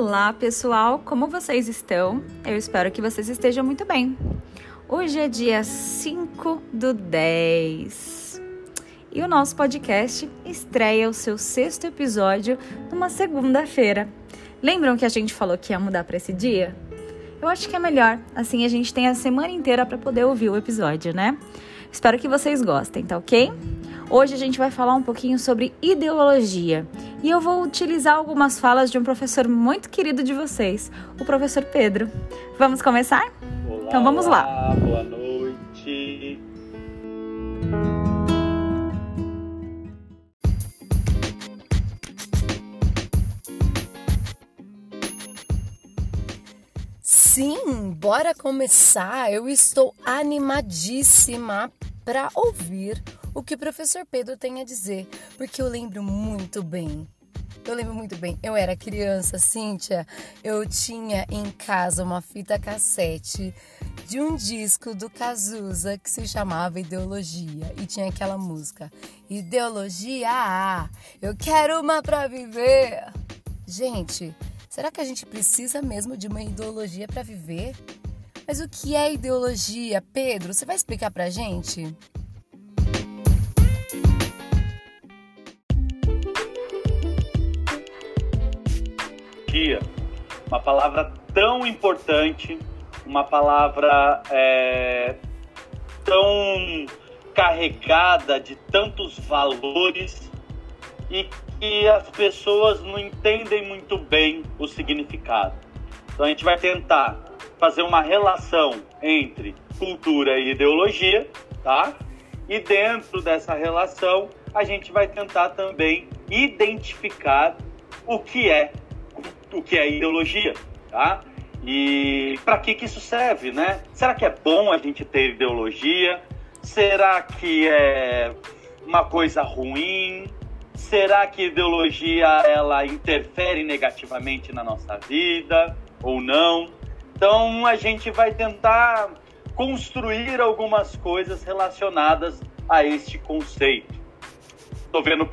Olá, pessoal! Como vocês estão? Eu espero que vocês estejam muito bem. Hoje é dia 5 do 10 e o nosso podcast estreia o seu sexto episódio numa segunda-feira. Lembram que a gente falou que ia mudar para esse dia? Eu acho que é melhor, assim a gente tem a semana inteira para poder ouvir o episódio, né? Espero que vocês gostem, tá ok? Hoje a gente vai falar um pouquinho sobre ideologia e eu vou utilizar algumas falas de um professor muito querido de vocês, o professor Pedro. Vamos começar? Olá, então vamos lá. Olá, boa noite. Sim, bora começar. Eu estou animadíssima para ouvir o que o professor Pedro tem a dizer, porque eu lembro muito bem. Eu lembro muito bem, eu era criança, Cíntia, eu tinha em casa uma fita cassete de um disco do Cazuza que se chamava Ideologia e tinha aquela música Ideologia, eu quero uma pra viver. Gente, será que a gente precisa mesmo de uma ideologia para viver? Mas o que é ideologia, Pedro? Você vai explicar pra gente? Dia, uma palavra tão importante, uma palavra é, tão carregada de tantos valores e que as pessoas não entendem muito bem o significado. Então a gente vai tentar fazer uma relação entre cultura e ideologia, tá? E dentro dessa relação, a gente vai tentar também identificar o que é o que é ideologia, tá? E para que que isso serve, né? Será que é bom a gente ter ideologia? Será que é uma coisa ruim? Será que ideologia ela interfere negativamente na nossa vida ou não? Então a gente vai tentar construir algumas coisas relacionadas a este conceito. Estou vendo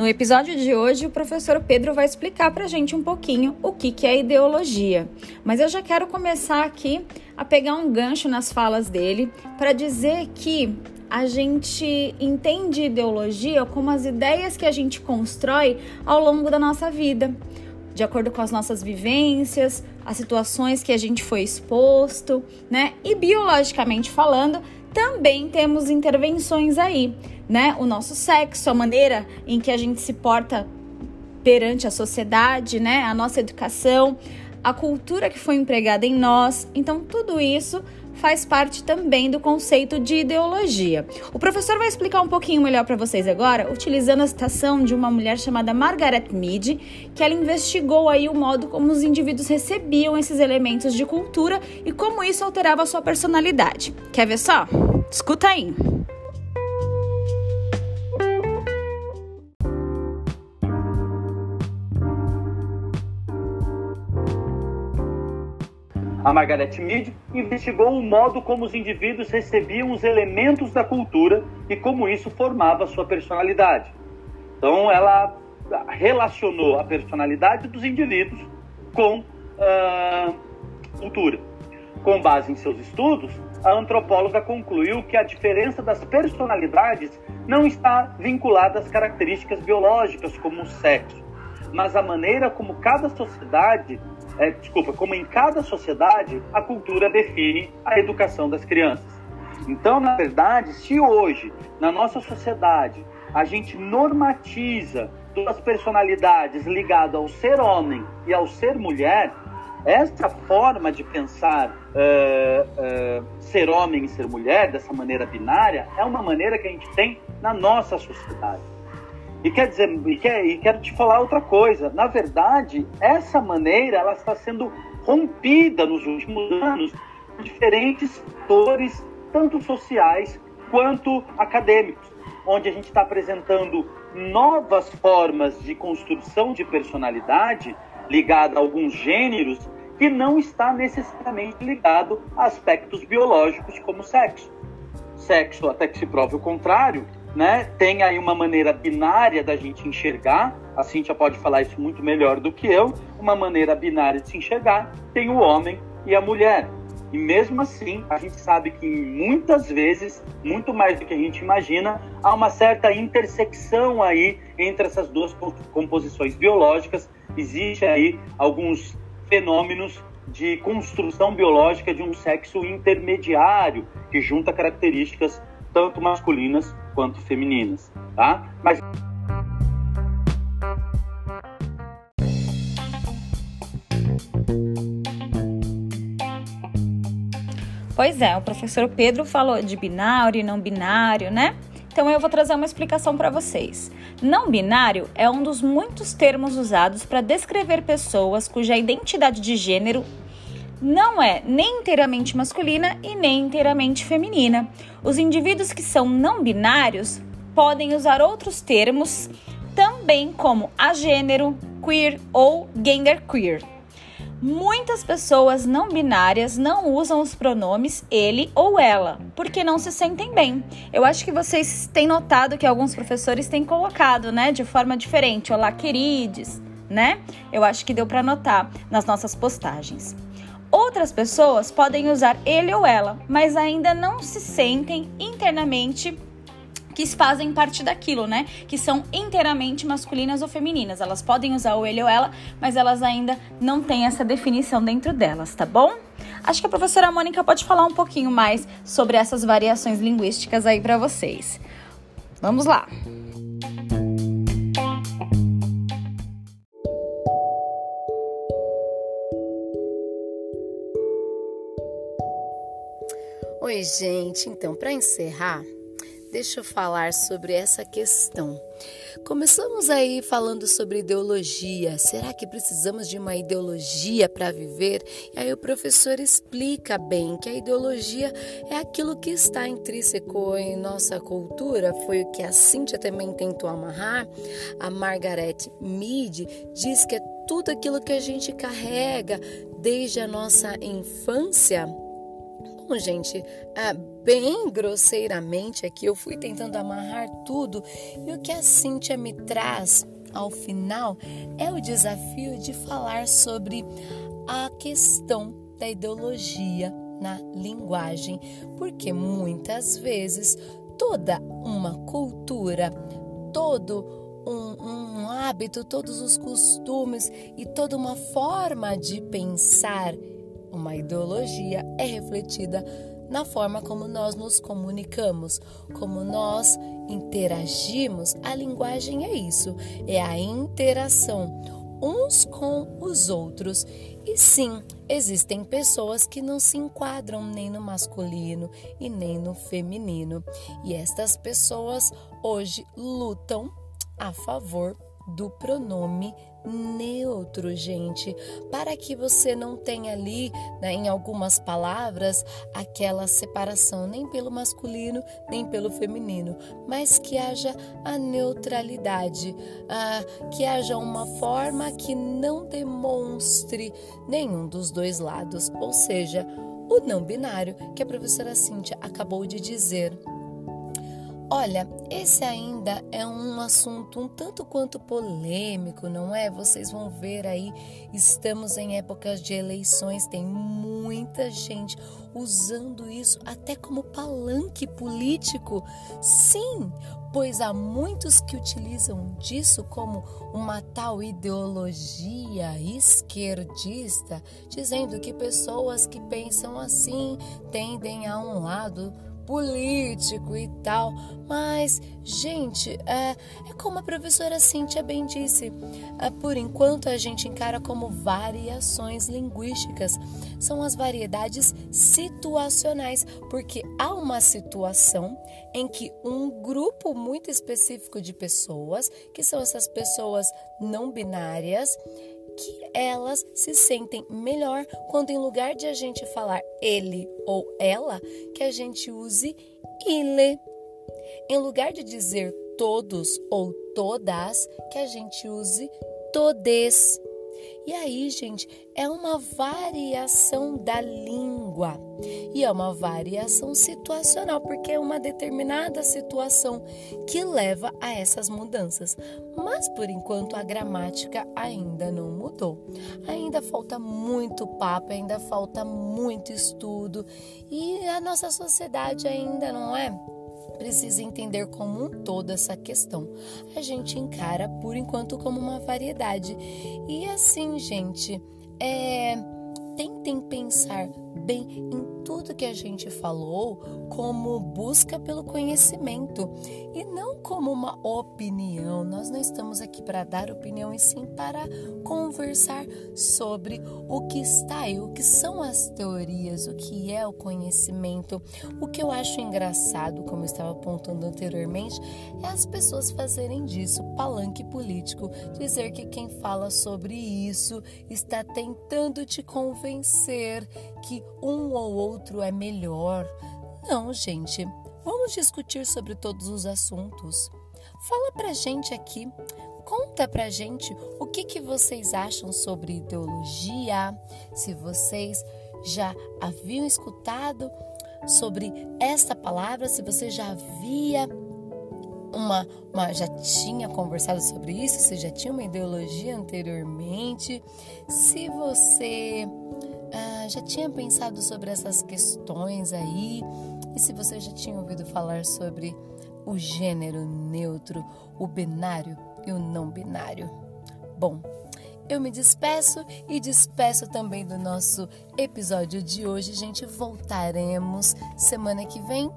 No episódio de hoje, o professor Pedro vai explicar para a gente um pouquinho o que, que é ideologia. Mas eu já quero começar aqui a pegar um gancho nas falas dele para dizer que a gente entende ideologia como as ideias que a gente constrói ao longo da nossa vida, de acordo com as nossas vivências, as situações que a gente foi exposto, né? E biologicamente falando, também temos intervenções aí né? O nosso sexo, a maneira em que a gente se porta perante a sociedade, né? A nossa educação, a cultura que foi empregada em nós. Então, tudo isso faz parte também do conceito de ideologia. O professor vai explicar um pouquinho melhor para vocês agora, utilizando a citação de uma mulher chamada Margaret Mead, que ela investigou aí o modo como os indivíduos recebiam esses elementos de cultura e como isso alterava a sua personalidade. Quer ver só? Escuta aí. A Margaret Mead investigou o modo como os indivíduos recebiam os elementos da cultura e como isso formava sua personalidade. Então, ela relacionou a personalidade dos indivíduos com a uh, cultura. Com base em seus estudos, a antropóloga concluiu que a diferença das personalidades não está vinculada às características biológicas, como o sexo, mas à maneira como cada sociedade é, desculpa, como em cada sociedade a cultura define a educação das crianças. Então, na verdade, se hoje na nossa sociedade a gente normatiza as personalidades ligadas ao ser homem e ao ser mulher, essa forma de pensar uh, uh, ser homem e ser mulher dessa maneira binária é uma maneira que a gente tem na nossa sociedade. E quer dizer, e, quer, e quero te falar outra coisa. Na verdade, essa maneira ela está sendo rompida nos últimos anos por diferentes setores, tanto sociais quanto acadêmicos, onde a gente está apresentando novas formas de construção de personalidade ligada a alguns gêneros que não está necessariamente ligado a aspectos biológicos como sexo. sexo até que se prove o contrário, né? Tem aí uma maneira binária da gente enxergar, a Cíntia pode falar isso muito melhor do que eu, uma maneira binária de se enxergar, tem o homem e a mulher. E mesmo assim, a gente sabe que muitas vezes, muito mais do que a gente imagina, há uma certa intersecção aí entre essas duas composições biológicas. Existe aí alguns fenômenos de construção biológica de um sexo intermediário que junta características tanto masculinas quanto femininas, tá? Mas Pois é, o professor Pedro falou de binário e não binário, né? Então eu vou trazer uma explicação para vocês. Não binário é um dos muitos termos usados para descrever pessoas cuja identidade de gênero não é nem inteiramente masculina e nem inteiramente feminina. Os indivíduos que são não binários podem usar outros termos também como agênero, queer ou genderqueer. Muitas pessoas não binárias não usam os pronomes ele ou ela, porque não se sentem bem. Eu acho que vocês têm notado que alguns professores têm colocado, né, de forma diferente, olá queridos, né? Eu acho que deu para notar nas nossas postagens. Outras pessoas podem usar ele ou ela, mas ainda não se sentem internamente que fazem parte daquilo, né? Que são inteiramente masculinas ou femininas. Elas podem usar o ele ou ela, mas elas ainda não têm essa definição dentro delas, tá bom? Acho que a professora Mônica pode falar um pouquinho mais sobre essas variações linguísticas aí para vocês. Vamos lá. Gente. Então, para encerrar, deixa eu falar sobre essa questão. Começamos aí falando sobre ideologia. Será que precisamos de uma ideologia para viver? E aí o professor explica bem que a ideologia é aquilo que está intrínseco em nossa cultura. Foi o que a Cíntia também tentou amarrar. A Margaret Mead diz que é tudo aquilo que a gente carrega desde a nossa infância Bom, gente, ah, bem grosseiramente aqui eu fui tentando amarrar tudo. E o que a Cíntia me traz ao final é o desafio de falar sobre a questão da ideologia na linguagem, porque muitas vezes toda uma cultura, todo um, um hábito, todos os costumes e toda uma forma de pensar uma ideologia é refletida na forma como nós nos comunicamos, como nós interagimos. A linguagem é isso, é a interação uns com os outros. E sim, existem pessoas que não se enquadram nem no masculino e nem no feminino. E estas pessoas hoje lutam a favor do pronome neutro, gente, para que você não tenha ali, né, em algumas palavras, aquela separação nem pelo masculino nem pelo feminino, mas que haja a neutralidade, ah, que haja uma forma que não demonstre nenhum dos dois lados, ou seja, o não binário que a professora Cíntia acabou de dizer. Olha, esse ainda é um assunto um tanto quanto polêmico, não é? Vocês vão ver aí, estamos em épocas de eleições, tem muita gente usando isso até como palanque político. Sim, pois há muitos que utilizam disso como uma tal ideologia esquerdista, dizendo que pessoas que pensam assim tendem a um lado político e tal. Mas, gente, é, é como a professora Cíntia bem disse: é, por enquanto a gente encara como variações linguísticas. São as variedades situacionais, porque há uma situação em que um grupo muito específico de pessoas, que são essas pessoas não binárias, que elas se sentem melhor quando, em lugar de a gente falar ele ou ela, que a gente use ele. Em lugar de dizer todos ou todas, que a gente use todes. E aí, gente, é uma variação da língua língua. E é uma variação situacional, porque é uma determinada situação que leva a essas mudanças. Mas por enquanto a gramática ainda não mudou. Ainda falta muito papo, ainda falta muito estudo e a nossa sociedade ainda não é precisa entender como um todo essa questão. A gente encara por enquanto como uma variedade. E assim, gente, é tentem pensar bem em tudo que a gente falou como busca pelo conhecimento e não como uma opinião. Nós não estamos aqui para dar opinião e sim para conversar sobre o que está aí, o que são as teorias, o que é o conhecimento. O que eu acho engraçado, como eu estava apontando anteriormente, é as pessoas fazerem disso palanque político, dizer que quem fala sobre isso está tentando te convencer um ou outro é melhor. Não, gente. Vamos discutir sobre todos os assuntos. Fala pra gente aqui, conta pra gente o que, que vocês acham sobre ideologia, se vocês já haviam escutado sobre esta palavra, se você já havia uma, uma, já tinha conversado sobre isso, se já tinha uma ideologia anteriormente, se você ah, já tinha pensado sobre essas questões aí? E se você já tinha ouvido falar sobre o gênero neutro, o binário e o não binário? Bom, eu me despeço e despeço também do nosso episódio de hoje. Gente, voltaremos semana que vem,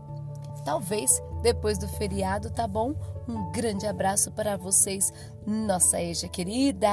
talvez depois do feriado, tá bom? Um grande abraço para vocês, nossa Eja querida!